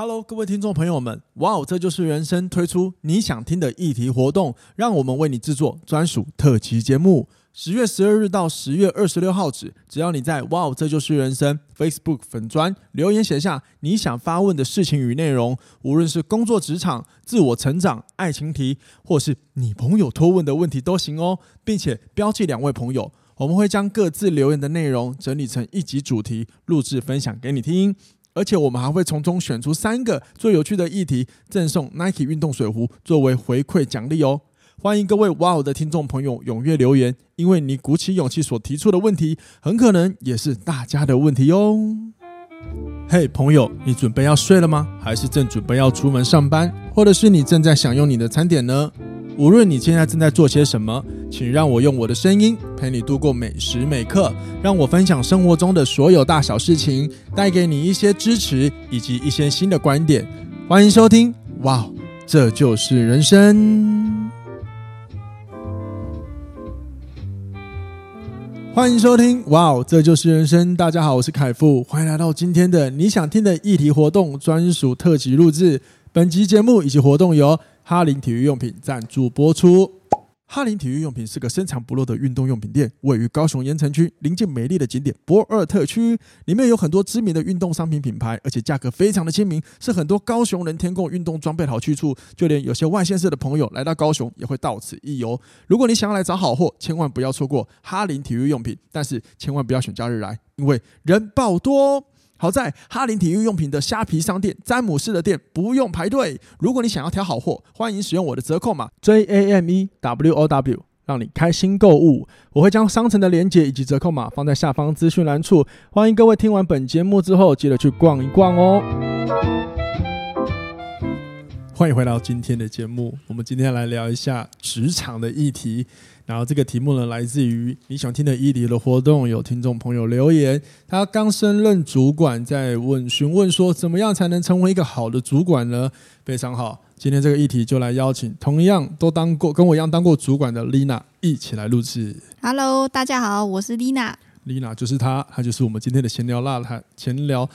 Hello，各位听众朋友们，哇哦，这就是人生推出你想听的议题活动，让我们为你制作专属特辑节目。十月十二日到十月二十六号止，只要你在哇哦，这就是人生 Facebook 粉专留言写下你想发问的事情与内容，无论是工作职场、自我成长、爱情题，或是你朋友托问的问题都行哦，并且标记两位朋友，我们会将各自留言的内容整理成一集主题，录制分享给你听。而且我们还会从中选出三个最有趣的议题，赠送 Nike 运动水壶作为回馈奖励哦！欢迎各位哇哦的听众朋友踊跃留言，因为你鼓起勇气所提出的问题，很可能也是大家的问题哦。嘿，朋友，你准备要睡了吗？还是正准备要出门上班，或者是你正在享用你的餐点呢？无论你现在正在做些什么，请让我用我的声音陪你度过每时每刻，让我分享生活中的所有大小事情，带给你一些支持以及一些新的观点。欢迎收听，哇，这就是人生。欢迎收听，哇，这就是人生。大家好，我是凯富，欢迎来到今天的你想听的议题活动专属特辑录制。本集节目以及活动由哈林体育用品赞助播出。哈林体育用品是个深藏不露的运动用品店，位于高雄盐埕区，临近美丽的景点博尔特区。里面有很多知名的运动商品品牌，而且价格非常的亲民，是很多高雄人添购运动装备的好去处。就连有些外县市的朋友来到高雄，也会到此一游。如果你想要来找好货，千万不要错过哈林体育用品，但是千万不要选假日来，因为人爆多。好在哈林体育用品的虾皮商店、詹姆士的店不用排队。如果你想要挑好货，欢迎使用我的折扣码 J A M E W O W，让你开心购物。我会将商城的链接以及折扣码放在下方资讯栏处。欢迎各位听完本节目之后，记得去逛一逛哦。欢迎回到今天的节目，我们今天来聊一下职场的议题。然后这个题目呢，来自于你想听的伊犁的活动，有听众朋友留言，他刚升任主管，在问询问说，怎么样才能成为一个好的主管呢？非常好，今天这个议题就来邀请同样都当过跟我一样当过主管的 Lina 一起来录制。Hello，大家好，我是 Lina。Lina 就是她，她就是我们今天的闲聊辣谈闲聊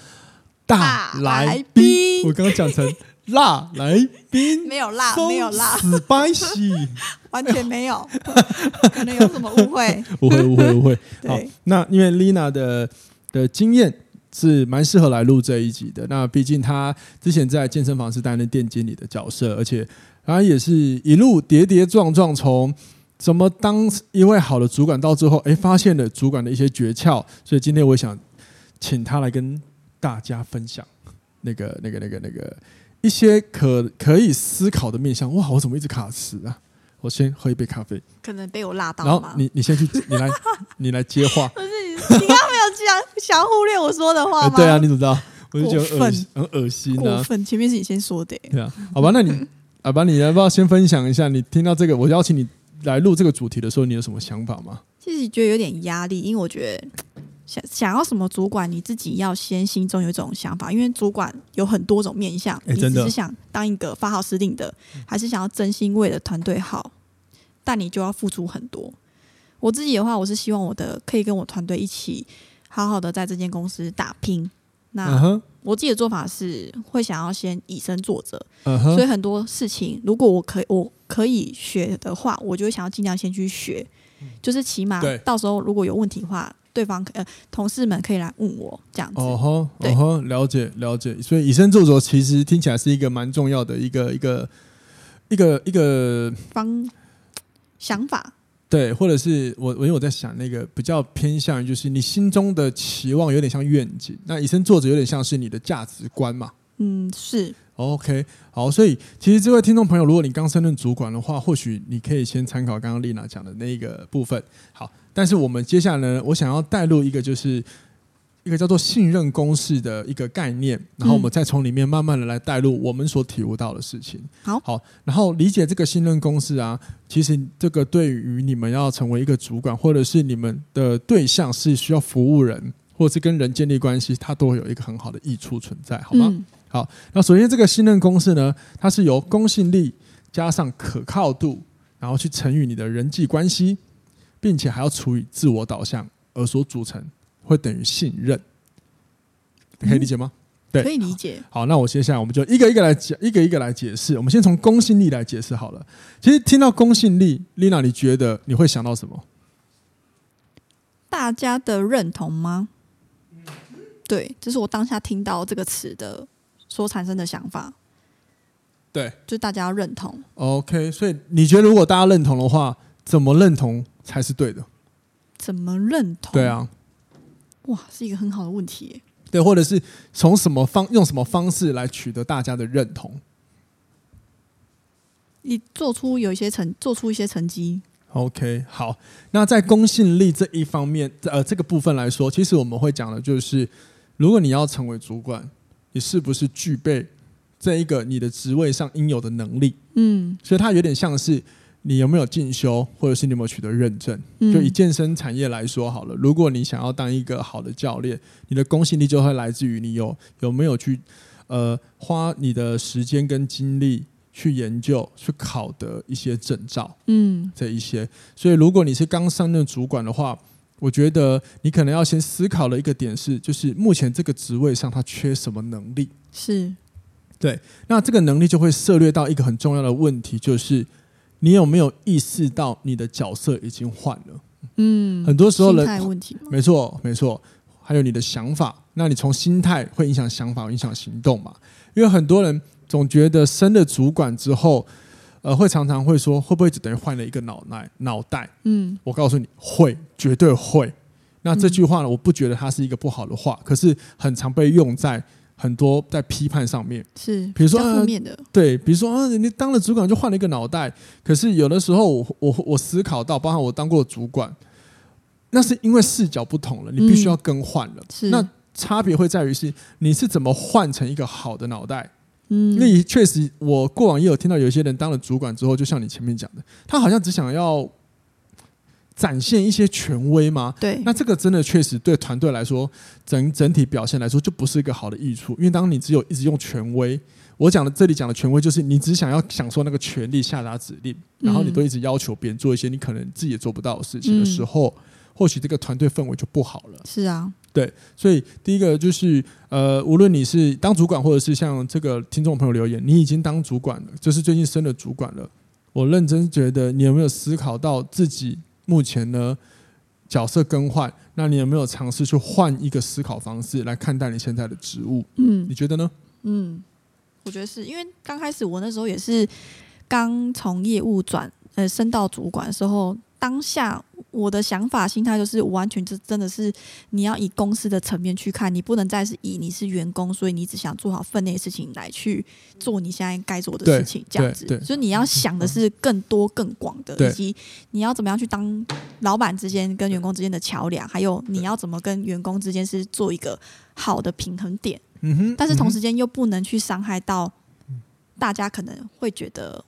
大来宾。我刚刚讲成。辣来宾没有辣，没有辣，spicy，完全没有，可能有什么误会？误会，误会，误会。好，那因为 Lina 的的经验是蛮适合来录这一集的。那毕竟她之前在健身房是担任店经理的角色，而且她也是一路跌跌撞撞，从怎么当一位好的主管，到最后哎发现了主管的一些诀窍。所以今天我想请她来跟大家分享那个、那个、那个、那个。一些可可以思考的面向，哇！我怎么一直卡词啊？我先喝一杯咖啡。可能被我辣到。然后你你先去，你来你来接话。不是你刚刚没有这样，想忽略我说的话吗？对啊，你怎么知道？我就觉得恶心，很恶心啊。过分，前面是你先说的。对啊，好吧，那你好吧，你要不要先分享一下？你听到这个，我邀请你来录这个主题的时候，你有什么想法吗？其实觉得有点压力，因为我觉得。想想要什么主管，你自己要先心中有一种想法，因为主管有很多种面向。你只是想当一个发号施令的，还是想要真心为了团队好？但你就要付出很多。我自己的话，我是希望我的可以跟我团队一起好好的在这间公司打拼。那我自己的做法是会想要先以身作则，所以很多事情如果我可以我可以学的话，我就会想要尽量先去学，就是起码到时候如果有问题的话。对方呃，同事们可以来问我这样子。哦吼，哦吼，了解了解。所以以身作则其实听起来是一个蛮重要的一个一个一个一个方想法。对，或者是我我因为我在想那个比较偏向于就是你心中的期望有点像愿景，那以身作则有点像是你的价值观嘛。嗯，是。OK，好，所以其实这位听众朋友，如果你刚升任主管的话，或许你可以先参考刚刚丽娜讲的那个部分。好。但是我们接下来呢，我想要带入一个就是一个叫做信任公式的一个概念，然后我们再从里面慢慢的来带入我们所体悟到的事情。好，好，然后理解这个信任公式啊，其实这个对于你们要成为一个主管，或者是你们的对象是需要服务人，或者是跟人建立关系，它都会有一个很好的益处存在，好吗？嗯、好，那首先这个信任公式呢，它是由公信力加上可靠度，然后去乘以你的人际关系。并且还要除以自我导向而所组成，会等于信任，你可以理解吗？对，可以理解。好，那我接下来我们就一个一个来讲，一个一个来解释。我们先从公信力来解释好了。其实听到公信力，Lina，你觉得你会想到什么？大家的认同吗？对，这是我当下听到这个词的所产生的想法。对，就大家要认同。OK，所以你觉得如果大家认同的话，怎么认同才是对的？怎么认同？对啊，哇，是一个很好的问题耶。对，或者是从什么方用什么方式来取得大家的认同？你做出有一些成，做出一些成绩。OK，好。那在公信力这一方面，呃，这个部分来说，其实我们会讲的就是，如果你要成为主管，你是不是具备这一个你的职位上应有的能力？嗯，所以它有点像是你有没有进修，或者是你有没有取得认证。就以健身产业来说好了，如果你想要当一个好的教练，你的公信力就会来自于你有有没有去呃花你的时间跟精力。去研究、去考得一些证照，嗯，这一些。所以，如果你是刚上任主管的话，我觉得你可能要先思考的一个点是，就是目前这个职位上他缺什么能力？是，对。那这个能力就会涉略到一个很重要的问题，就是你有没有意识到你的角色已经换了？嗯，很多时候人，问题。没错，没错。还有你的想法，那你从心态会影响想法，影响行动嘛？因为很多人。总觉得升了主管之后，呃，会常常会说，会不会只等于换了一个脑袋？脑袋，嗯，我告诉你会，绝对会。那这句话呢，我不觉得它是一个不好的话，可是很常被用在很多在批判上面。是，比如说负面的，对，比如说啊，你当了主管就换了一个脑袋。可是有的时候我，我我我思考到，包括我当过主管，那是因为视角不同了，你必须要更换了。是，那差别会在于是你是怎么换成一个好的脑袋。嗯，那确实，我过往也有听到有些人当了主管之后，就像你前面讲的，他好像只想要展现一些权威嘛。对，那这个真的确实对团队来说，整整体表现来说就不是一个好的益处。因为当你只有一直用权威，我讲的这里讲的权威，就是你只想要享受那个权力下达指令，然后你都一直要求别人做一些你可能自己也做不到的事情的时候，或许这个团队氛围就不好了。是啊。对，所以第一个就是，呃，无论你是当主管，或者是像这个听众朋友留言，你已经当主管了，就是最近升了主管了。我认真觉得，你有没有思考到自己目前呢角色更换？那你有没有尝试去换一个思考方式来看待你现在的职务？嗯，你觉得呢？嗯，我觉得是因为刚开始我那时候也是刚从业务转呃升到主管的时候。当下我的想法、心态就是完全就真的是你要以公司的层面去看，你不能再是以你是员工，所以你只想做好分内的事情来去做你现在该做的事情，这样子。所以你要想的是更多、更广的，以及你要怎么样去当老板之间跟员工之间的桥梁，还有你要怎么跟员工之间是做一个好的平衡点。嗯哼。但是同时间又不能去伤害到大家，可能会觉得。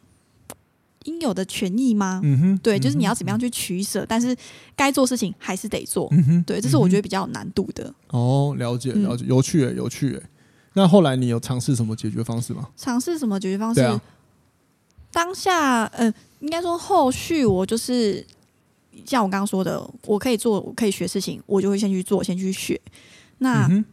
应有的权益吗？嗯哼，对，就是你要怎么样去取舍，嗯、但是该做事情还是得做。嗯哼，对，这是我觉得比较有难度的。哦，了解了解，有趣诶，有趣诶。那后来你有尝试什么解决方式吗？尝试什么解决方式？啊、当下，呃，应该说后续我就是像我刚刚说的，我可以做，我可以学事情，我就会先去做，先去学。那。嗯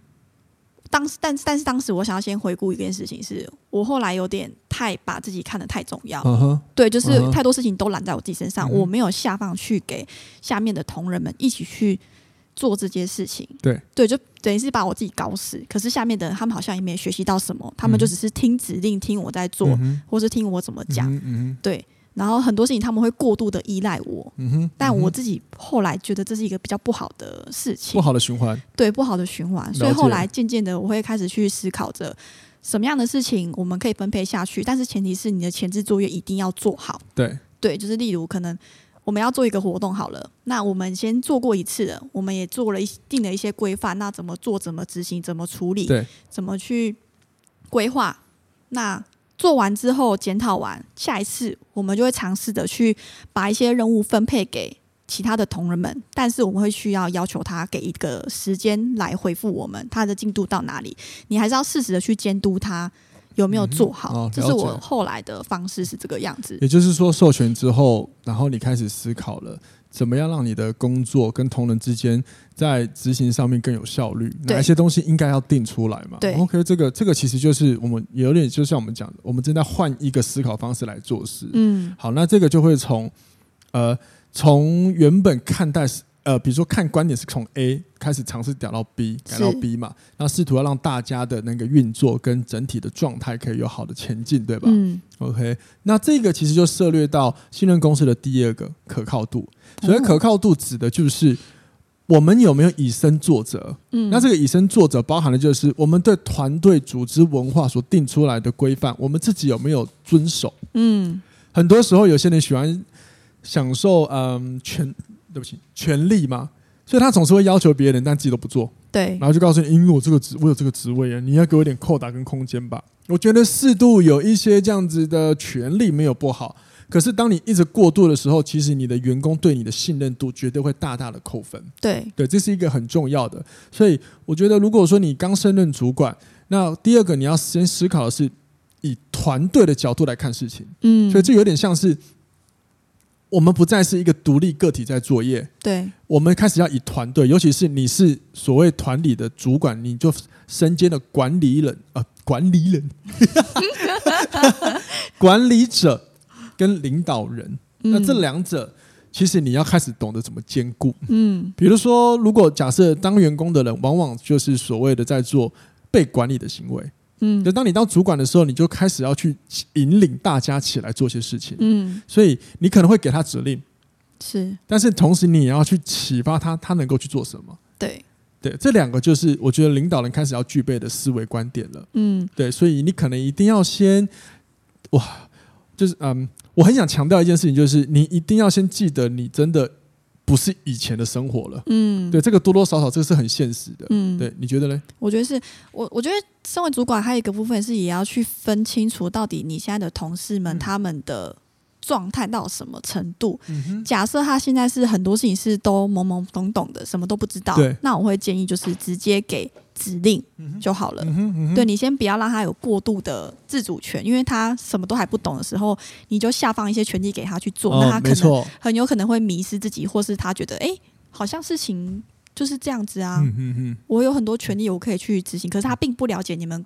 当时，但是，但是当时我想要先回顾一件事情是，是我后来有点太把自己看得太重要，uh huh. 对，就是太多事情都揽在我自己身上，uh huh. 我没有下放去给下面的同仁们一起去做这件事情，对，对，就等于是把我自己搞死。可是下面的人他们好像也没学习到什么，他们就只是听指令，听我在做，uh huh. 或是听我怎么讲，uh. 对。然后很多事情他们会过度的依赖我，嗯哼，但我自己后来觉得这是一个比较不好的事情，不好的循环，对，不好的循环。所以后来渐渐的我会开始去思考着什么样的事情我们可以分配下去，但是前提是你的前置作业一定要做好。对，对，就是例如可能我们要做一个活动好了，那我们先做过一次了，我们也做了一定的一些规范，那怎么做、怎么执行、怎么处理，对，怎么去规划，那。做完之后检讨完，下一次我们就会尝试着去把一些任务分配给其他的同仁们，但是我们会需要要求他给一个时间来回复我们他的进度到哪里，你还是要适时的去监督他有没有做好？这、嗯哦、是我后来的方式是这个样子。也就是说，授权之后，然后你开始思考了，怎么样让你的工作跟同仁之间在执行上面更有效率？哪一些东西应该要定出来嘛？对，OK，这个这个其实就是我们有点就像我们讲的，我们正在换一个思考方式来做事。嗯，好，那这个就会从呃从原本看待。呃，比如说看观点是从 A 开始尝试调到 B，改到 B 嘛，然后试图要让大家的那个运作跟整体的状态可以有好的前进，对吧？嗯。OK，那这个其实就涉猎到信任公司的第二个可靠度。所以可靠度指的就是我们有没有以身作则。嗯。那这个以身作则包含的就是我们对团队组织文化所定出来的规范，我们自己有没有遵守？嗯。很多时候有些人喜欢享受嗯全。对不起，权力嘛，所以他总是会要求别人，但自己都不做。对，然后就告诉你，因为我这个职，我有这个职位啊，你要给我点扣打跟空间吧。我觉得适度有一些这样子的权利没有不好，可是当你一直过度的时候，其实你的员工对你的信任度绝对会大大的扣分。对，对，这是一个很重要的。所以我觉得，如果说你刚升任主管，那第二个你要先思考的是以团队的角度来看事情。嗯，所以这有点像是。我们不再是一个独立个体在作业，对，我们开始要以团队，尤其是你是所谓团里的主管，你就身兼的管理人啊、呃，管理人，管理者跟领导人，嗯、那这两者其实你要开始懂得怎么兼顾，嗯，比如说，如果假设当员工的人，往往就是所谓的在做被管理的行为。嗯，就当你当主管的时候，你就开始要去引领大家起来做些事情。嗯，所以你可能会给他指令，是，但是同时你也要去启发他，他能够去做什么。对，对，这两个就是我觉得领导人开始要具备的思维观点了。嗯，对，所以你可能一定要先，哇，就是嗯，我很想强调一件事情，就是你一定要先记得，你真的。不是以前的生活了，嗯，对，这个多多少少这个是很现实的，嗯，对，你觉得呢？我觉得是我，我觉得身为主管，还有一个部分是也要去分清楚，到底你现在的同事们他们的。状态到什么程度？嗯、假设他现在是很多事情是都懵懵懂懂的，什么都不知道。那我会建议就是直接给指令就好了。嗯嗯、对，你先不要让他有过度的自主权，因为他什么都还不懂的时候，你就下放一些权利给他去做，哦、那他可能很有可能会迷失自己，或是他觉得哎、欸，好像事情就是这样子啊。嗯、我有很多权利，我可以去执行，可是他并不了解你们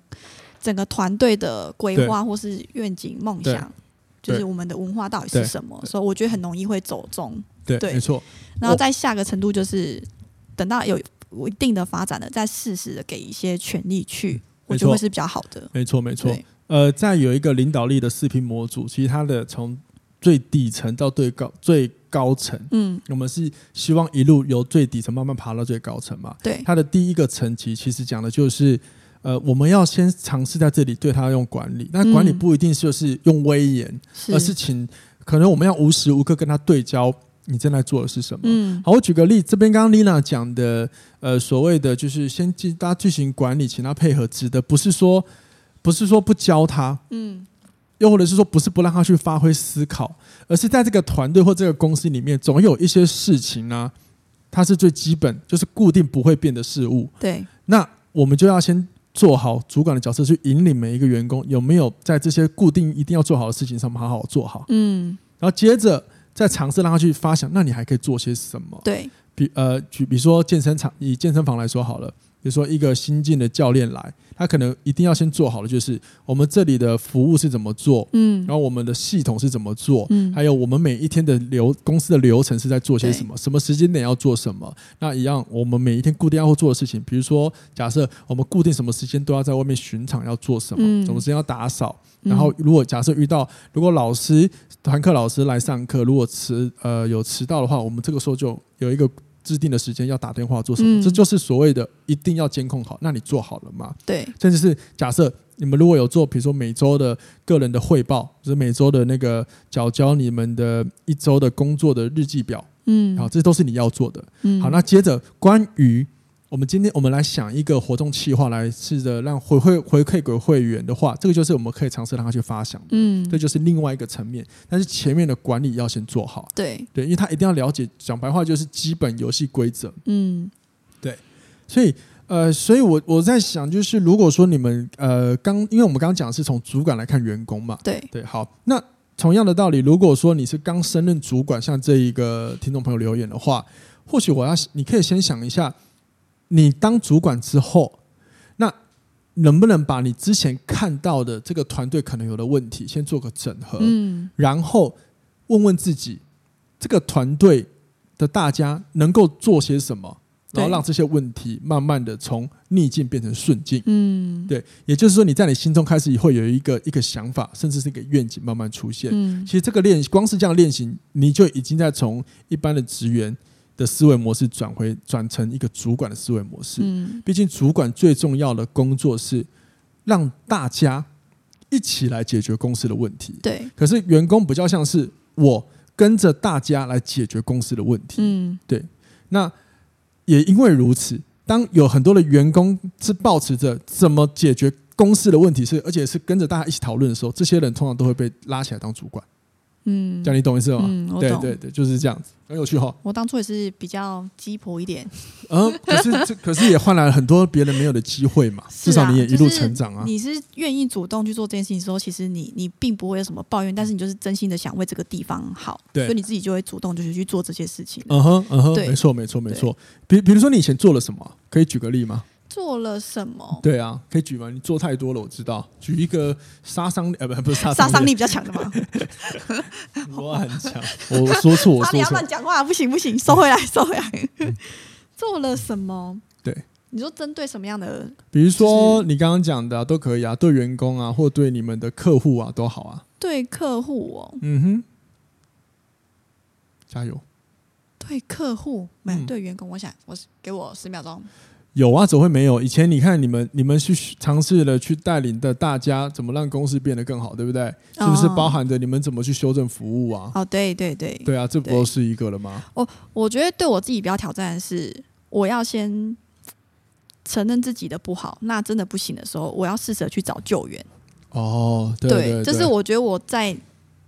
整个团队的规划或是愿景梦想。就是我们的文化到底是什么？所以我觉得很容易会走中。对，对没错。然后在下个程度，就是等到有一定的发展的，再适时的给一些权利去，嗯、我觉得会是比较好的。没错，没错。呃，在有一个领导力的视频模组，其实它的从最底层到最高最高层，嗯，我们是希望一路由最底层慢慢爬到最高层嘛。对，它的第一个层级其实讲的就是。呃，我们要先尝试在这里对他用管理，那管理不一定就是用威严，嗯、而是请可能我们要无时无刻跟他对焦，你正在做的是什么？嗯，好，我举个例，这边刚刚 Lina 讲的，呃，所谓的就是先进大家进行管理，请他配合，指的不是说不是说不教他，嗯，又或者是说不是不让他去发挥思考，而是在这个团队或这个公司里面，总有一些事情呢、啊，它是最基本，就是固定不会变的事物。对，那我们就要先。做好主管的角色，去引领每一个员工，有没有在这些固定一定要做好的事情上面好好做好？嗯，然后接着再尝试让他去发想，那你还可以做些什么？对，比呃举比如说健身场，以健身房来说好了。比如说，一个新进的教练来，他可能一定要先做好的就是我们这里的服务是怎么做，嗯，然后我们的系统是怎么做，嗯，还有我们每一天的流公司的流程是在做些什么，什么时间点要做什么。那一样，我们每一天固定要做的事情，比如说，假设我们固定什么时间都要在外面巡场要做什么，什么时间要打扫。然后，如果假设遇到如果老师团课老师来上课，如果迟呃有迟到的话，我们这个时候就有一个。制定的时间要打电话做什么？嗯、这就是所谓的一定要监控好。那你做好了吗？对，甚至是假设你们如果有做，比如说每周的个人的汇报，就是每周的那个缴交你们的一周的工作的日记表，嗯，好，这都是你要做的。嗯，好，那接着关于。我们今天我们来想一个活动计划，来试着让回馈回馈给会员的话，这个就是我们可以尝试让他去发想的。嗯，这就是另外一个层面。但是前面的管理要先做好。对对，因为他一定要了解，讲白话就是基本游戏规则。嗯，对。所以呃，所以我我在想，就是如果说你们呃刚，因为我们刚刚讲的是从主管来看员工嘛，对对，好，那同样的道理，如果说你是刚升任主管，像这一个听众朋友留言的话，或许我要你可以先想一下，你当主管之后，那能不能把你之前看到的这个团队可能有的问题先做个整合，嗯，然后问问自己，这个团队的大家能够做些什么？然后让这些问题慢慢的从逆境变成顺境，嗯，对，也就是说你在你心中开始会有一个一个想法，甚至是一个愿景慢慢出现。嗯，其实这个练习，光是这样练习，你就已经在从一般的职员的思维模式转回转成一个主管的思维模式。嗯，毕竟主管最重要的工作是让大家一起来解决公司的问题。对，可是员工比较像是我跟着大家来解决公司的问题。嗯，对，那。也因为如此，当有很多的员工是抱持着怎么解决公司的问题是，而且是跟着大家一起讨论的时候，这些人通常都会被拉起来当主管。嗯，这样你懂意思吗？嗯，我懂。对对对，就是这样子，很有趣哈。我当初也是比较鸡婆一点，嗯，可是这 可是也换来了很多别人没有的机会嘛。至少你也一路成长啊。你是愿意主动去做这件事情的时候，其实你你并不会有什么抱怨，但是你就是真心的想为这个地方好，对，所以你自己就会主动就是去做这些事情。嗯哼嗯哼，没错没错没错。比比如说你以前做了什么？可以举个例吗？做了什么？对啊，可以举吗？你做太多了，我知道。举一个杀伤力，呃，不，不是 杀杀伤力比较强的吗？我很强，我说错，我说错。你要乱讲话，不行不行，收回来，收回来。做了什么？对，你说针对什么样的？比如说你刚刚讲的都可以啊，对员工啊，或对你们的客户啊，都好啊。对客户哦，嗯哼，加油。对客户没有对员工，我想我给我十秒钟。有啊，怎么会没有？以前你看你们，你们去尝试了去带领的大家，怎么让公司变得更好，对不对？是不是包含着你们怎么去修正服务啊？哦，对对对，对啊，这不都是一个了吗？我我觉得对我自己比较挑战的是，我要先承认自己的不好，那真的不行的时候，我要试着去找救援。哦，对，对，对，这是我觉得我在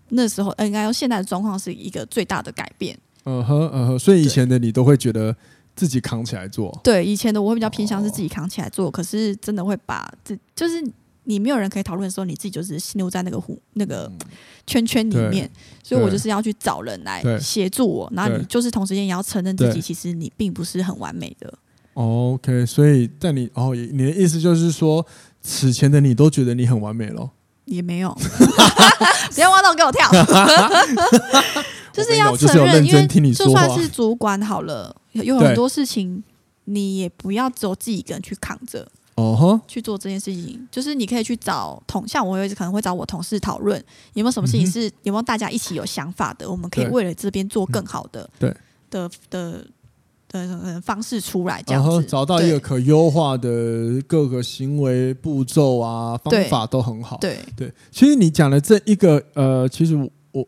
那时候，应该说现在的状况是一个最大的改变。嗯哼嗯哼，所以以前的你都会觉得。自己扛起来做，对，以前的我会比较偏向是自己扛起来做，哦、可是真的会把这就是你没有人可以讨论的时候，你自己就是陷入在那个湖那个圈圈里面，所以我就是要去找人来协助我，然后你就是同时间也要承认自己其实你并不是很完美的。OK，所以在你哦，你的意思就是说，此前的你都觉得你很完美了？也没有，不要挖洞给我跳。就是要承认，因为就算是主管好了，有很多事情你也不要只有自己一个人去扛着，哦吼，去做这件事情。就是你可以去找同，像我有一次可能会找我同事讨论，有没有什么事情是有没有大家一起有想法的，我们可以为了这边做更好的，对的的的方式出来，这样子找到一个可优化的各个行为步骤啊方法都很好。对对，其实你讲的这一个呃，其实我。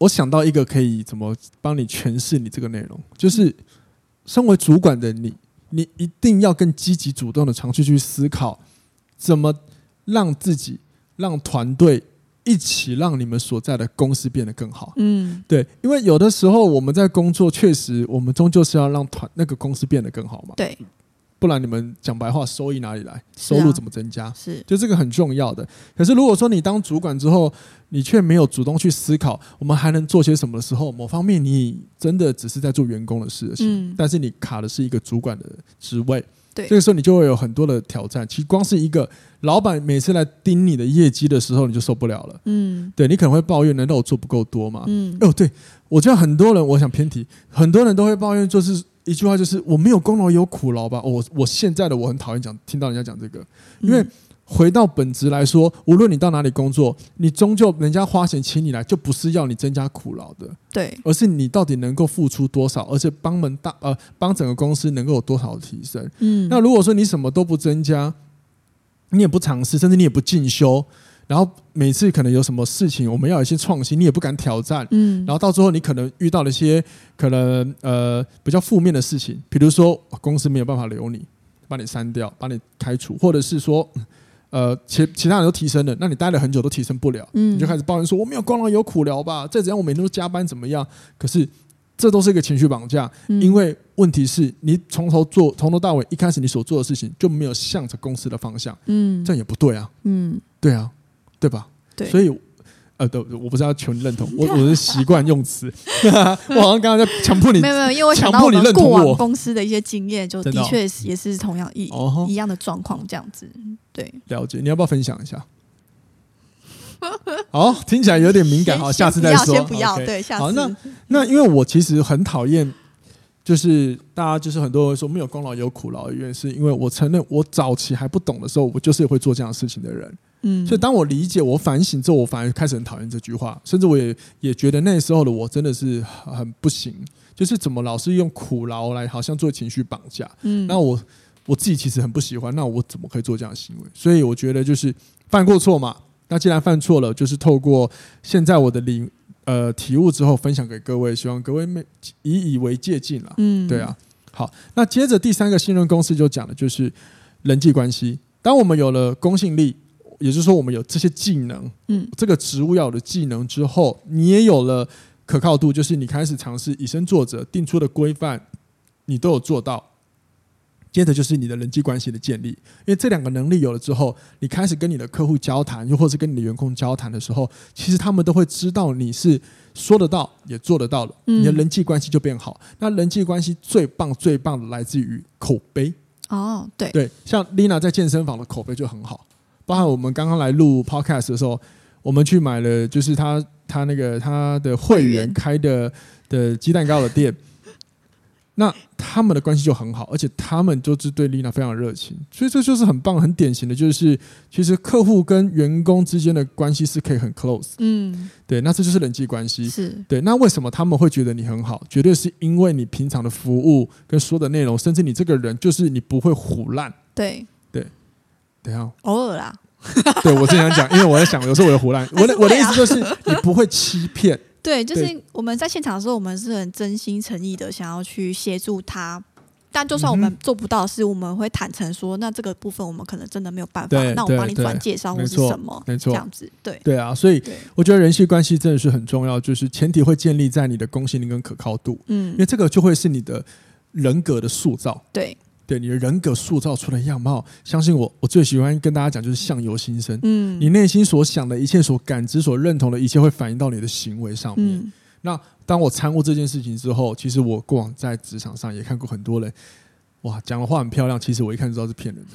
我想到一个可以怎么帮你诠释你这个内容，就是身为主管的你，你一定要更积极主动的尝试去思考，怎么让自己、让团队一起让你们所在的公司变得更好。嗯，对，因为有的时候我们在工作，确实我们终究是要让团那个公司变得更好嘛。对。不然你们讲白话，收益哪里来？收入怎么增加？是，啊、是，就这个很重要的。可是如果说你当主管之后，你却没有主动去思考，我们还能做些什么的时候，某方面你真的只是在做员工的事情，嗯、但是你卡的是一个主管的职位，对，这个时候你就会有很多的挑战。其实光是一个老板每次来盯你的业绩的时候，你就受不了了。嗯，对，你可能会抱怨，难道我做不够多吗？嗯，哦，对，我觉得很多人，我想偏题，很多人都会抱怨，就是。一句话就是我没有功劳有苦劳吧？我我现在的我很讨厌讲听到人家讲这个，因为回到本质来说，无论你到哪里工作，你终究人家花钱请你来，就不是要你增加苦劳的，对，而是你到底能够付出多少，而且帮门大呃帮整个公司能够有多少提升。嗯，那如果说你什么都不增加，你也不尝试，甚至你也不进修。然后每次可能有什么事情，我们要有一些创新，你也不敢挑战。嗯，然后到最后你可能遇到了一些可能呃比较负面的事情，比如说公司没有办法留你，把你删掉，把你开除，或者是说呃其其他人都提升了，那你待了很久都提升不了，嗯，你就开始抱怨说我没有功劳有苦劳吧？再怎样我每天都加班怎么样？可是这都是一个情绪绑架，嗯、因为问题是你从头做从头到尾，一开始你所做的事情就没有向着公司的方向，嗯，这样也不对啊，嗯，对啊，对吧？对，所以呃，对，我不是要求你认同，我我是习惯用词，我好像刚刚在强迫你，没有没有，因为我想到我们过往公司的一些经验，就的确也是同样一一样的状况，这样子，对，了解，你要不要分享一下？好，听起来有点敏感，好，下次再说。先不要，对，下次。好，那那因为我其实很讨厌，就是大家就是很多人说没有功劳有苦劳的原因，是因为我承认我早期还不懂的时候，我就是会做这样的事情的人。嗯，所以当我理解、我反省之后，我反而开始很讨厌这句话，甚至我也也觉得那时候的我真的是很不行，就是怎么老是用苦劳来好像做情绪绑架。嗯，那我我自己其实很不喜欢，那我怎么可以做这样的行为？所以我觉得就是犯过错嘛。那既然犯错了，就是透过现在我的领呃体悟之后分享给各位，希望各位以以为借鉴了。嗯，对啊。好，那接着第三个信任公式就讲的就是人际关系。当我们有了公信力，也就是说我们有这些技能，嗯，这个职务要有的技能之后，你也有了可靠度，就是你开始尝试以身作则，定出的规范你都有做到。接着就是你的人际关系的建立，因为这两个能力有了之后，你开始跟你的客户交谈，又或是跟你的员工交谈的时候，其实他们都会知道你是说得到也做得到的，你的人际关系就变好。那人际关系最棒最棒的来自于口碑。哦，对。对，像 Lina 在健身房的口碑就很好，包含我们刚刚来录 Podcast 的时候，我们去买了就是他他那个他的会员。开的的鸡蛋糕的店。那他们的关系就很好，而且他们就是对丽娜非常热情，所以这就是很棒、很典型的，就是其实客户跟员工之间的关系是可以很 close。嗯，对，那这就是人际关系。是对。那为什么他们会觉得你很好？绝对是因为你平常的服务跟说的内容，甚至你这个人就是你不会胡烂。对对，等下偶尔啦。对我正想讲，因为我在想，有时候我会胡乱。我的我的意思就是你不会欺骗。对，就是我们在现场的时候，我们是很真心诚意的想要去协助他。但就算我们做不到是，我们会坦诚说，那这个部分我们可能真的没有办法。那我帮你转介绍或是什么，没错，这样子。对对啊，所以我觉得人际关系真的是很重要，就是前提会建立在你的公信力跟可靠度。嗯，因为这个就会是你的人格的塑造。对。对你的人格塑造出的样貌，相信我，我最喜欢跟大家讲就是相由心生。嗯，你内心所想的一切、所感知、所认同的一切，会反映到你的行为上面。嗯、那当我参悟这件事情之后，其实我过往在职场上也看过很多人，哇，讲的话很漂亮，其实我一看就知道是骗人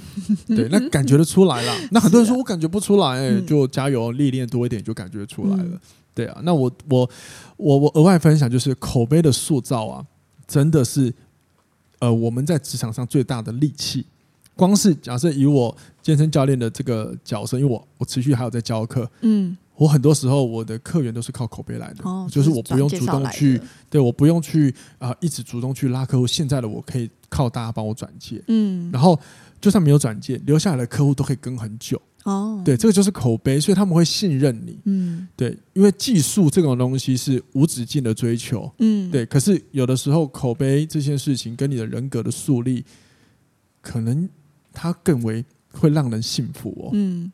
的。对，那感觉得出来了。那很多人说我感觉不出来、欸，就加油，历练多一点就感觉出来了。嗯、对啊，那我我我我额外分享就是口碑的塑造啊，真的是。呃，我们在职场上最大的利器，光是假设以我健身教练的这个角色，因为我我持续还有在教课，嗯，我很多时候我的客源都是靠口碑来的，哦、就是我不用主动去，对，我不用去啊、呃，一直主动去拉客户。现在的我可以靠大家帮我转介，嗯，然后就算没有转介，留下来的客户都可以跟很久。哦，对，这个就是口碑，所以他们会信任你。嗯，对，因为技术这种东西是无止境的追求。嗯，对。可是有的时候，口碑这件事情跟你的人格的树立，可能它更为会让人信服哦。嗯，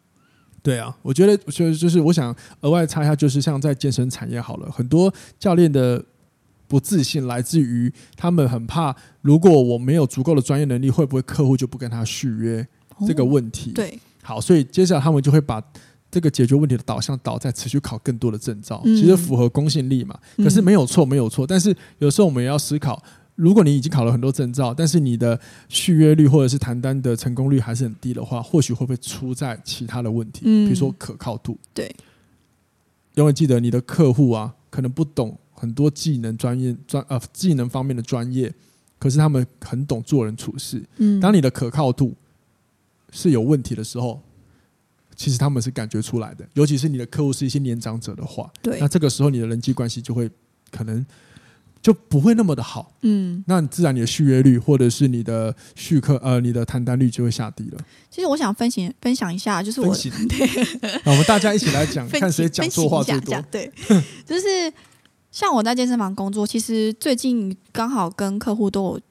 对啊，我觉得，我觉得就是我想额外插一下，就是像在健身产业好了，很多教练的不自信来自于他们很怕，如果我没有足够的专业能力，会不会客户就不跟他续约？这个问题。对。好，所以接下来他们就会把这个解决问题的导向导在持续考更多的证照，其实符合公信力嘛。可是没有错，没有错。但是有时候我们也要思考，如果你已经考了很多证照，但是你的续约率或者是谈单的成功率还是很低的话，或许会不会出在其他的问题？比如说可靠度。对，永远记得你的客户啊，可能不懂很多技能专业专呃技能方面的专业，可是他们很懂做人处事。嗯，当你的可靠度。是有问题的时候，其实他们是感觉出来的。尤其是你的客户是一些年长者的话，对，那这个时候你的人际关系就会可能就不会那么的好。嗯，那自然你的续约率或者是你的续客呃你的谈单率就会下低了。其实我想分享分享一下，就是我 对，那我们大家一起来讲，看谁讲错话最多。对，就是像我在健身房工作，其实最近刚好跟客户都有。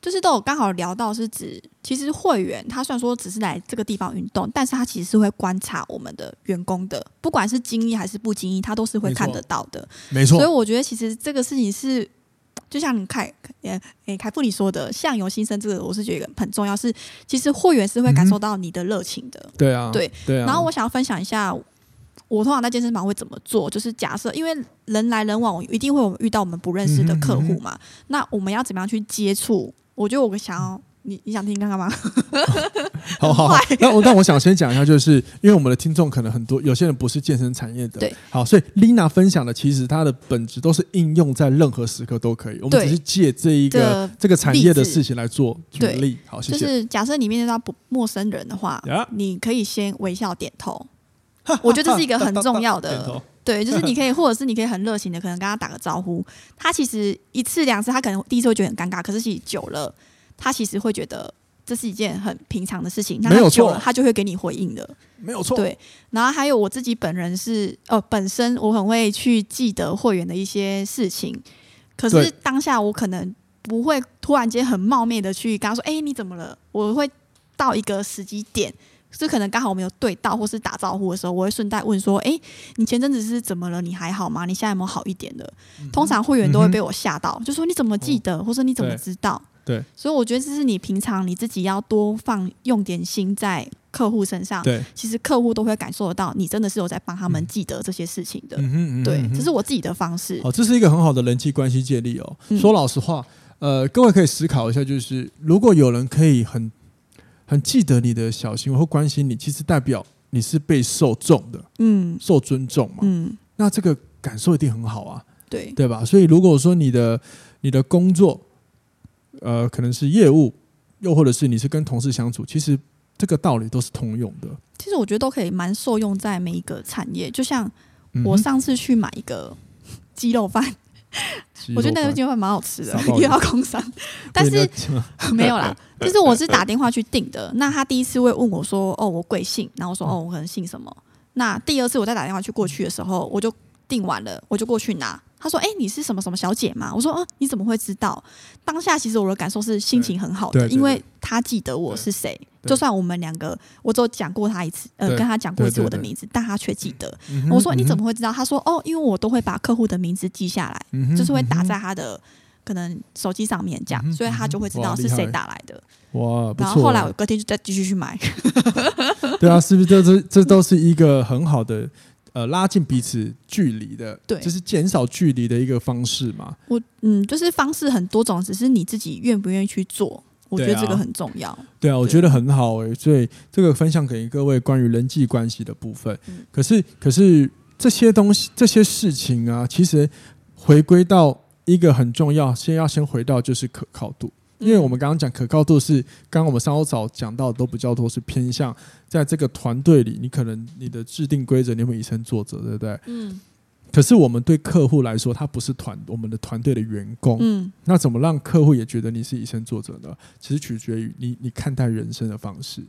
就是都有刚好聊到，是指其实会员他虽然说只是来这个地方运动，但是他其实是会观察我们的员工的，不管是经意还是不经意，他都是会看得到的。没错，所以我觉得其实这个事情是就像凯诶诶凯富你说的，相由心生，这个我是觉得很重要。是其实会员是会感受到你的热情的。对啊，对对啊。然后我想要分享一下，我通常在健身房会怎么做？就是假设，因为人来人往，一定会有遇到我们不认识的客户嘛。那我们要怎么样去接触？我觉得我想要。你你想听看看吗？好好好，那我那我想先讲一下，就是因为我们的听众可能很多，有些人不是健身产业的，对，好，所以 Lina 分享的其实它的本质都是应用在任何时刻都可以，我们只是借这一个这个产业的事情来做举例，好，谢谢。就是假设你面对到不陌生人的话，你可以先微笑点头，我觉得这是一个很重要的，对，就是你可以，或者是你可以很热情的，可能跟他打个招呼，他其实一次两次，他可能第一次会觉得很尴尬，可是其实久了。他其实会觉得这是一件很平常的事情，那他久了他就会给你回应的，没有错。对，然后还有我自己本人是，呃，本身我很会去记得会员的一些事情，可是当下我可能不会突然间很冒昧的去跟他说：“哎，你怎么了？”我会到一个时机点，是可能刚好我们有对到，或是打招呼的时候，我会顺带问说：“哎，你前阵子是怎么了？你还好吗？你现在有没有好一点的？”通常会员都会被我吓到，就说：“你怎么记得？或者你怎么知道？”对，所以我觉得这是你平常你自己要多放用点心在客户身上。对，其实客户都会感受得到，你真的是有在帮他们记得这些事情的。嗯哼，嗯对，这是我自己的方式。哦，这是一个很好的人际关系建立哦。嗯、说老实话，呃，各位可以思考一下，就是如果有人可以很很记得你的小行为或关心你，其实代表你是被受重的，嗯，受尊重嘛，嗯，那这个感受一定很好啊，对，对吧？所以如果说你的你的工作，呃，可能是业务，又或者是你是跟同事相处，其实这个道理都是通用的。其实我觉得都可以蛮受用在每一个产业。就像我上次去买一个鸡肉饭，嗯、我觉得那个鸡肉饭蛮好吃的，又要工伤，但是没有啦。就是我是打电话去订的，那他第一次会问我说：“哦，我贵姓？”然后我说：“哦，我可能姓什么。”那第二次我再打电话去过去的时候，我就订完了，我就过去拿。他说：“哎、欸，你是什么什么小姐吗？”我说：“啊，你怎么会知道？”当下其实我的感受是心情很好的，因为他记得我是谁。就算我们两个，我只有讲过他一次，呃，跟他讲过一次我的名字，但他却记得。我说：“你怎么会知道？”他说：“哦，因为我都会把客户的名字记下来，就是会打在他的可能手机上面，这样，所以他就会知道是谁打来的。”哇，然后后来我隔天就再继续去买。对啊，是不是这这这都是一个很好的？呃，拉近彼此距离的，对，就是减少距离的一个方式嘛。我嗯，就是方式很多种，只是你自己愿不愿意去做，我觉得这个很重要。对啊，我觉得很好诶、欸。所以这个分享给各位关于人际关系的部分。嗯、可是，可是这些东西、这些事情啊，其实回归到一个很重要，先要先回到就是可靠度。因为我们刚刚讲可靠度是，刚刚我们稍早讲到的都比较多是偏向在这个团队里，你可能你的制定规则，你会以身作则，对不对？嗯。可是我们对客户来说，他不是团我们的团队的员工，嗯。那怎么让客户也觉得你是以身作则呢？其实取决于你你看待人生的方式，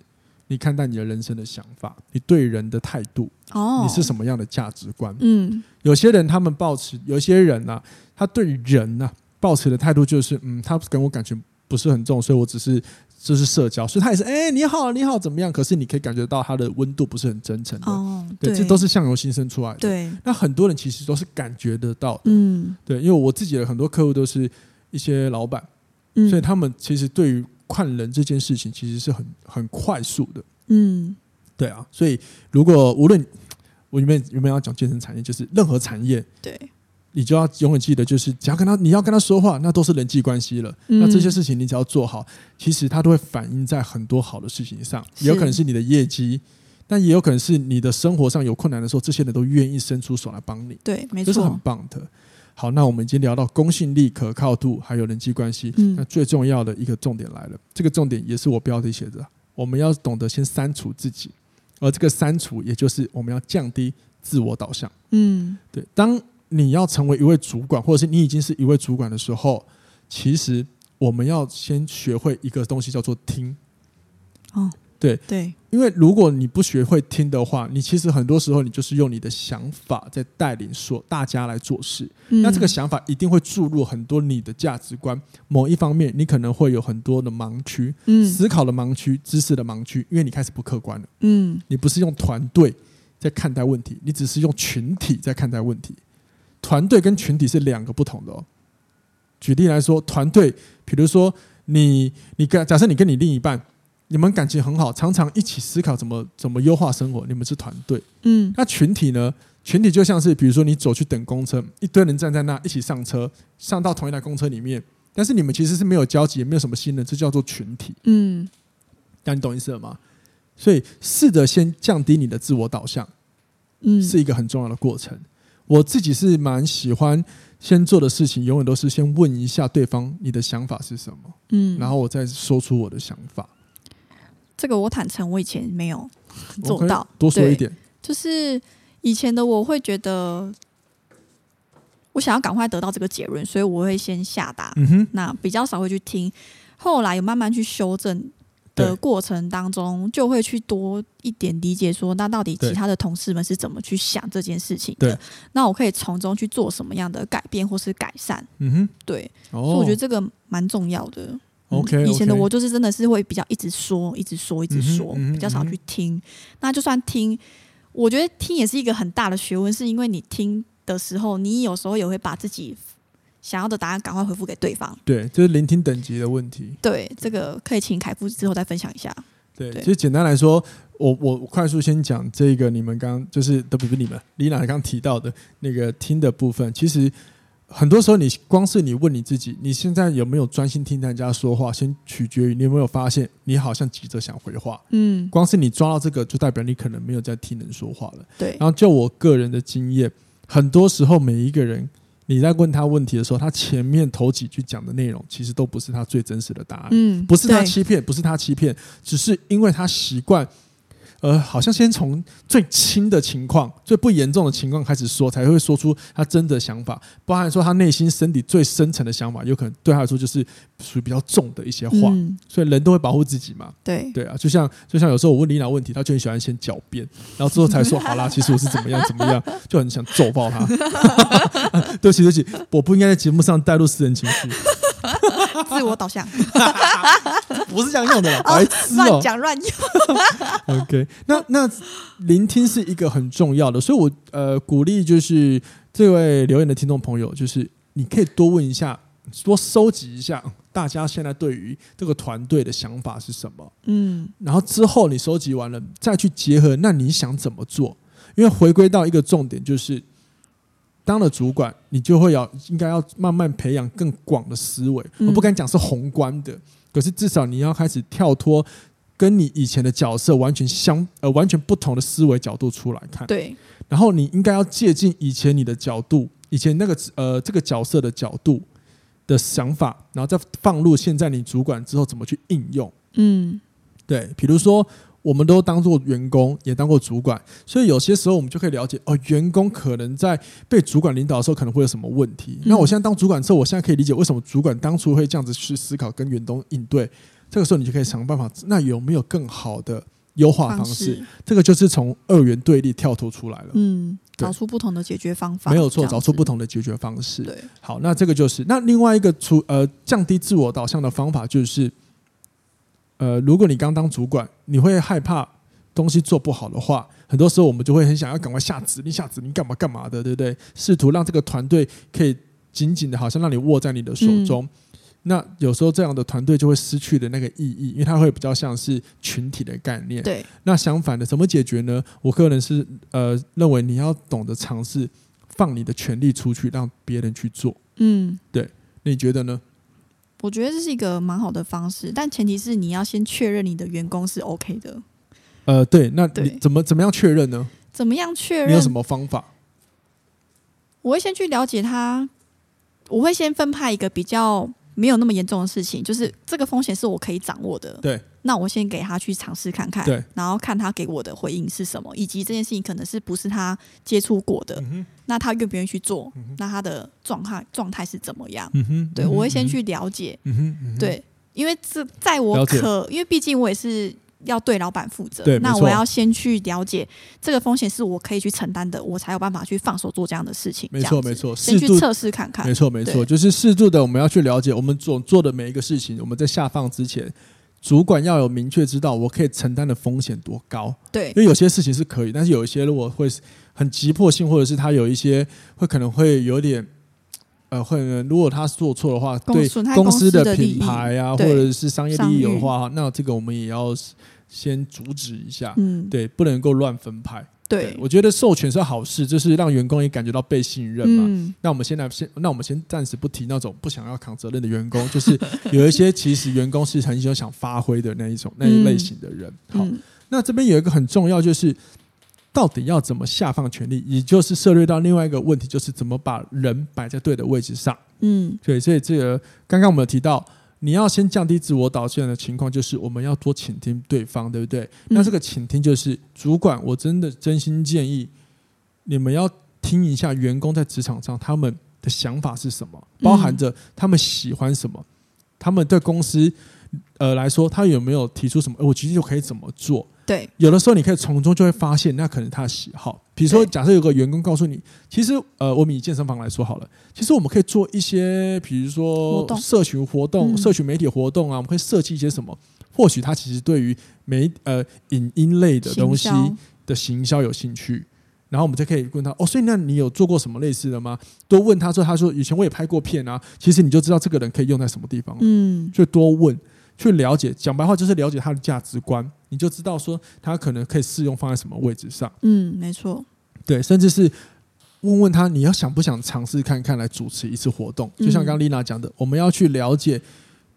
你看待你的人生的想法，你对人的态度，哦，你是什么样的价值观？嗯。有些人他们抱持，有些人呢、啊，他对人呢、啊，抱持的态度就是，嗯，他跟我感觉。不是很重，所以我只是就是社交，所以他也是哎、欸，你好，你好，怎么样？可是你可以感觉到他的温度不是很真诚的，哦、对，对，这都是相由心生出来的。对，那很多人其实都是感觉得到的，嗯，对，因为我自己的很多客户都是一些老板，嗯、所以他们其实对于看人这件事情其实是很很快速的，嗯，对啊，所以如果无论我有没有有没有要讲健身产业，就是任何产业，对。你就要永远记得，就是只要跟他，你要跟他说话，那都是人际关系了。嗯、那这些事情你只要做好，其实他都会反映在很多好的事情上。也有可能是你的业绩，但也有可能是你的生活上有困难的时候，这些人都愿意伸出手来帮你。对，没错，这是很棒的。好，那我们已经聊到公信力、可靠度，还有人际关系。嗯、那最重要的一个重点来了，这个重点也是我标题写的，我们要懂得先删除自己，而这个删除，也就是我们要降低自我导向。嗯，对，当。你要成为一位主管，或者是你已经是一位主管的时候，其实我们要先学会一个东西，叫做听。哦，对对，因为如果你不学会听的话，你其实很多时候你就是用你的想法在带领所大家来做事。嗯，那这个想法一定会注入很多你的价值观。某一方面，你可能会有很多的盲区，嗯，思考的盲区，知识的盲区，因为你开始不客观了。嗯，你不是用团队在看待问题，你只是用群体在看待问题。团队跟群体是两个不同的哦。举例来说，团队，比如说你你跟假设你跟你另一半，你们感情很好，常常一起思考怎么怎么优化生活，你们是团队。嗯，那群体呢？群体就像是比如说你走去等公车，一堆人站在那一起上车，上到同一台公车里面，但是你们其实是没有交集，也没有什么信任，这叫做群体。嗯，那你懂意思了吗？所以试着先降低你的自我导向，嗯，是一个很重要的过程。我自己是蛮喜欢先做的事情，永远都是先问一下对方你的想法是什么，嗯，然后我再说出我的想法。这个我坦诚，我以前没有做到。多说一点，就是以前的我会觉得，我想要赶快得到这个结论，所以我会先下达。嗯哼，那比较少会去听，后来有慢慢去修正的过程当中，就会去多一点理解说，那到底其他的同事们是怎么去想这件事情的？那我可以从中去做什么样的改变或是改善？嗯哼，对，哦，所以我觉得这个蛮重要的。OK，以前的我就是真的是会比较一直说，一直说，一直说，比较少去听。那就算听，我觉得听也是一个很大的学问，是因为你听的时候，你有时候也会把自己想要的答案赶快回复给对方。对，就是聆听等级的问题。对，这个可以请凯夫之后再分享一下。对，其实简单来说，我我快速先讲这个，你们刚就是都不是你们李娜刚提到的那个听的部分，其实。很多时候，你光是你问你自己，你现在有没有专心听人家说话，先取决于你有没有发现，你好像急着想回话。嗯，光是你抓到这个，就代表你可能没有在听人说话了。对。然后，就我个人的经验，很多时候每一个人，你在问他问题的时候，他前面头几句讲的内容，其实都不是他最真实的答案。嗯，不是他欺骗，不是他欺骗，只是因为他习惯。呃，好像先从最轻的情况、最不严重的情况开始说，才会说出他真的想法，包含说他内心身体最深层的想法，有可能对他来说就是属于比较重的一些话。嗯、所以人都会保护自己嘛。对对啊，就像就像有时候我问李娜问题，他就很喜欢先狡辩，然后之后才说好啦，其实我是怎么样怎么样，就很想揍爆他。对不起对不起，我不应该在节目上带入私人情绪。自我导向，不是这样用的，白痴哦，乱讲乱用。OK，那那聆听是一个很重要的，所以我呃鼓励就是这位留言的听众朋友，就是你可以多问一下，多收集一下大家现在对于这个团队的想法是什么。嗯，然后之后你收集完了，再去结合，那你想怎么做？因为回归到一个重点就是。当了主管，你就会要应该要慢慢培养更广的思维。我不敢讲是宏观的，可是至少你要开始跳脱跟你以前的角色完全相呃完全不同的思维角度出来看。对。然后你应该要借鉴以前你的角度，以前那个呃这个角色的角度的想法，然后再放入现在你主管之后怎么去应用。嗯，对，比如说。我们都当过员工，也当过主管，所以有些时候我们就可以了解哦，员工可能在被主管领导的时候可能会有什么问题。嗯、那我现在当主管之后，我现在可以理解为什么主管当初会这样子去思考跟员工应对。这个时候你就可以想办法，那有没有更好的优化方式？方式这个就是从二元对立跳脱出来了。嗯，找出不同的解决方法，没有错，找出不同的解决方式。对，好，那这个就是那另外一个除呃降低自我导向的方法就是。呃，如果你刚当主管，你会害怕东西做不好的话，很多时候我们就会很想要赶快下指令，下指令干嘛干嘛的，对不对？试图让这个团队可以紧紧的，好像让你握在你的手中。嗯、那有时候这样的团队就会失去的那个意义，因为它会比较像是群体的概念。对。那相反的，怎么解决呢？我个人是呃认为你要懂得尝试放你的权利出去，让别人去做。嗯，对。你觉得呢？我觉得这是一个蛮好的方式，但前提是你要先确认你的员工是 OK 的。呃，对，那你怎么怎么样确认呢？怎么样确认？你有什么方法？我会先去了解他，我会先分派一个比较没有那么严重的事情，就是这个风险是我可以掌握的。对。那我先给他去尝试看看，对，然后看他给我的回应是什么，以及这件事情可能是不是他接触过的，嗯、那他愿不愿意去做？嗯、那他的状态状态是怎么样？嗯、对，我会先去了解，对，因为这在我可，因为毕竟我也是要对老板负责，那我要先去了解这个风险是我可以去承担的，我才有办法去放手做这样的事情。没错没错，先去测试看看，没错没错，就是适度的我们要去了解我们所做的每一个事情，我们在下放之前。主管要有明确知道我可以承担的风险多高，对，因为有些事情是可以，但是有一些如果会很急迫性，或者是他有一些会可能会有点呃，会如果他做错的话，对公司的品牌啊，或者是商业利益的话，那这个我们也要先阻止一下。嗯，对，不能够乱分派。对，我觉得授权是好事，就是让员工也感觉到被信任嘛。嗯、那我们现在先，那我们先暂时不提那种不想要扛责任的员工，就是有一些其实员工是很想发挥的那一种那一类型的人。嗯、好，那这边有一个很重要，就是到底要怎么下放权力，也就是涉猎到另外一个问题，就是怎么把人摆在对的位置上。嗯，对，所以这个刚刚我们有提到。你要先降低自我导向的情况，就是我们要多倾听对方，对不对？嗯、那这个倾听就是主管，我真的真心建议你们要听一下员工在职场上他们的想法是什么，包含着他们喜欢什么，嗯、他们对公司呃来说，他有没有提出什么？我其实就可以怎么做？对，有的时候你可以从中就会发现，那可能他的喜好。比如说，假设有个员工告诉你，其实呃，我们以健身房来说好了，其实我们可以做一些，比如说社群活动、社群媒体活动啊，我们可以设计一些什么？或许他其实对于媒呃影音类的东西的行销有兴趣，然后我们就可以问他哦，所以那你有做过什么类似的吗？多问他说，他说以前我也拍过片啊，其实你就知道这个人可以用在什么地方，嗯，就多问。去了解，讲白话就是了解他的价值观，你就知道说他可能可以适用放在什么位置上。嗯，没错。对，甚至是问问他，你要想不想尝试看看来主持一次活动？就像刚刚丽娜讲的，嗯、我们要去了解，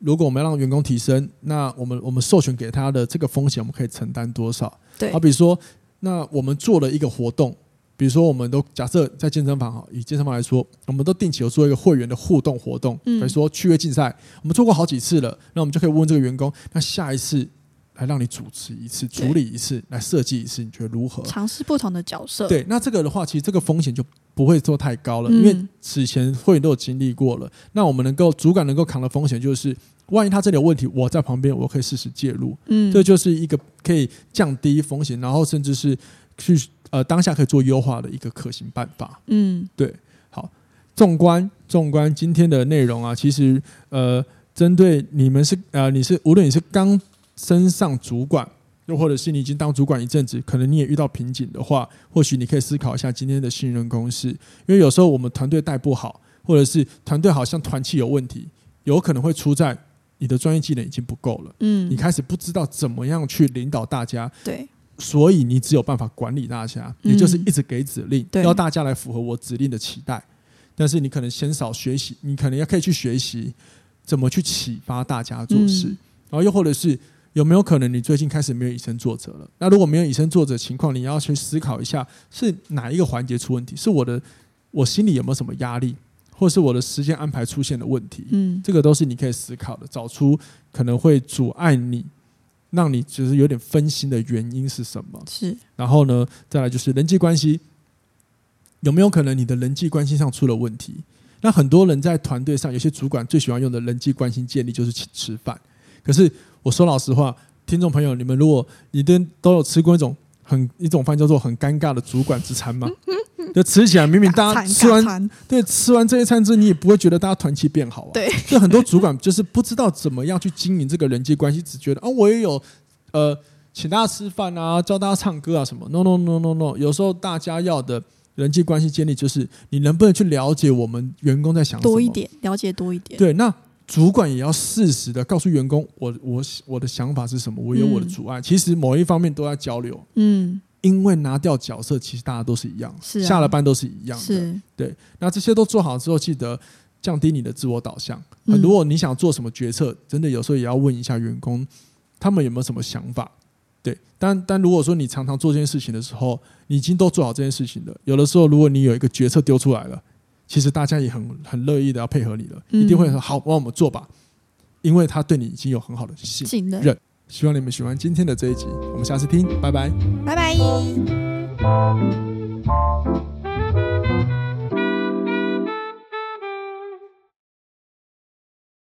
如果我们要让员工提升，那我们我们授权给他的这个风险，我们可以承担多少？对，好比说，那我们做了一个活动。比如说，我们都假设在健身房哈，以健身房来说，我们都定期有做一个会员的互动活动，比如说趣味竞赛，我们做过好几次了，那我们就可以问这个员工，那下一次来让你主持一次、处理一次、来设计一次，你觉得如何？尝试不同的角色。对，那这个的话，其实这个风险就不会做太高了，因为此前会员都有经历过了。那我们能够主管能够扛的风险，就是万一他这里有问题，我在旁边，我可以适时介入。嗯，这就是一个可以降低风险，然后甚至是去。呃，当下可以做优化的一个可行办法。嗯，对，好。纵观纵观今天的内容啊，其实呃，针对你们是呃，你是无论你是刚升上主管，又或者是你已经当主管一阵子，可能你也遇到瓶颈的话，或许你可以思考一下今天的信任公式。因为有时候我们团队带不好，或者是团队好像团气有问题，有可能会出在你的专业技能已经不够了。嗯，你开始不知道怎么样去领导大家。对。所以你只有办法管理大家，也就是一直给指令，嗯、要大家来符合我指令的期待。但是你可能先少学习，你可能要可以去学习怎么去启发大家做事。嗯、然后又或者是有没有可能你最近开始没有以身作则了？那如果没有以身作则情况，你要去思考一下，是哪一个环节出问题？是我的我心里有没有什么压力，或是我的时间安排出现的问题？嗯，这个都是你可以思考的，找出可能会阻碍你。让你就是有点分心的原因是什么？是，然后呢，再来就是人际关系，有没有可能你的人际关系上出了问题？那很多人在团队上，有些主管最喜欢用的人际关系建立就是请吃饭。可是我说老实话，听众朋友，你们如果你都都有吃过一种很一种饭叫做很尴尬的主管之餐吗？就吃起来，明明大家吃完，对，吃完这一餐之后，你也不会觉得大家团气变好啊。对，就很多主管 就是不知道怎么样去经营这个人际关系，只觉得啊，我也有呃，请大家吃饭啊，教大家唱歌啊什么。No No No No No，有时候大家要的人际关系建立，就是你能不能去了解我们员工在想什么，多一点，了解多一点。对，那主管也要适时的告诉员工，我我我的想法是什么，我有我的阻碍。嗯、其实某一方面都在交流。嗯。因为拿掉角色，其实大家都是一样，是啊、下了班都是一样的。对，那这些都做好之后，记得降低你的自我导向。嗯、如果你想做什么决策，真的有时候也要问一下员工，他们有没有什么想法。对，但但如果说你常常做这件事情的时候，你已经都做好这件事情了，有的时候如果你有一个决策丢出来了，其实大家也很很乐意的要配合你了，嗯、一定会说好，帮我们做吧，因为他对你已经有很好的信任。希望你们喜欢今天的这一集，我们下次听，拜拜，拜拜。